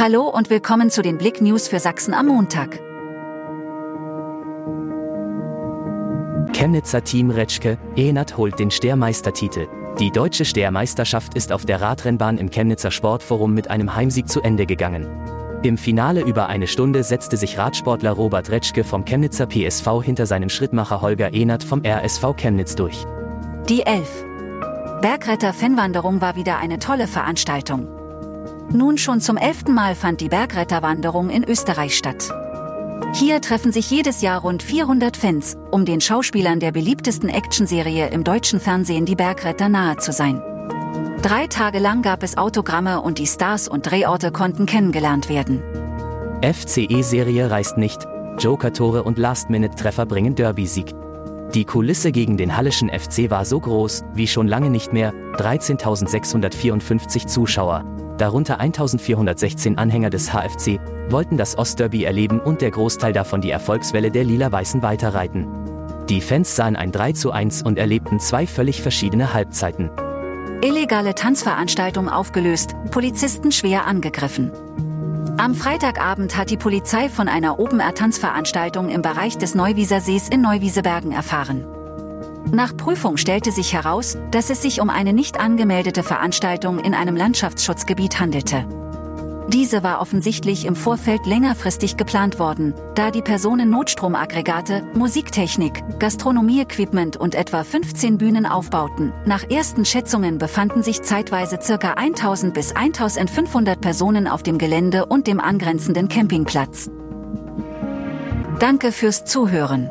Hallo und willkommen zu den Blick News für Sachsen am Montag. Chemnitzer Team Retschke, Enat holt den Stehrmeistertitel. Die deutsche Stehrmeisterschaft ist auf der Radrennbahn im Chemnitzer Sportforum mit einem Heimsieg zu Ende gegangen. Im Finale über eine Stunde setzte sich Radsportler Robert Retschke vom Chemnitzer PSV hinter seinen Schrittmacher Holger Enert vom RSV Chemnitz durch. Die Elf. Bergretter-Fanwanderung war wieder eine tolle Veranstaltung. Nun schon zum elften Mal fand die Bergretterwanderung in Österreich statt. Hier treffen sich jedes Jahr rund 400 Fans, um den Schauspielern der beliebtesten Actionserie im deutschen Fernsehen Die Bergretter nahe zu sein. Drei Tage lang gab es Autogramme und die Stars und Drehorte konnten kennengelernt werden. FCE-Serie reist nicht, Joker-Tore und Last-Minute-Treffer bringen Derby-Sieg. Die Kulisse gegen den Hallischen FC war so groß, wie schon lange nicht mehr, 13.654 Zuschauer, darunter 1416 Anhänger des HFC, wollten das Ostderby erleben und der Großteil davon die Erfolgswelle der Lila-Weißen weiterreiten. Die Fans sahen ein 3 zu 1 und erlebten zwei völlig verschiedene Halbzeiten. Illegale Tanzveranstaltung aufgelöst, Polizisten schwer angegriffen. Am Freitagabend hat die Polizei von einer Open-Air-Tanzveranstaltung im Bereich des Neuwieser Sees in Neuwiesebergen erfahren. Nach Prüfung stellte sich heraus, dass es sich um eine nicht angemeldete Veranstaltung in einem Landschaftsschutzgebiet handelte. Diese war offensichtlich im Vorfeld längerfristig geplant worden, da die Personen Notstromaggregate, Musiktechnik, Gastronomieequipment und etwa 15 Bühnen aufbauten. Nach ersten Schätzungen befanden sich zeitweise ca. 1000 bis 1500 Personen auf dem Gelände und dem angrenzenden Campingplatz. Danke fürs Zuhören.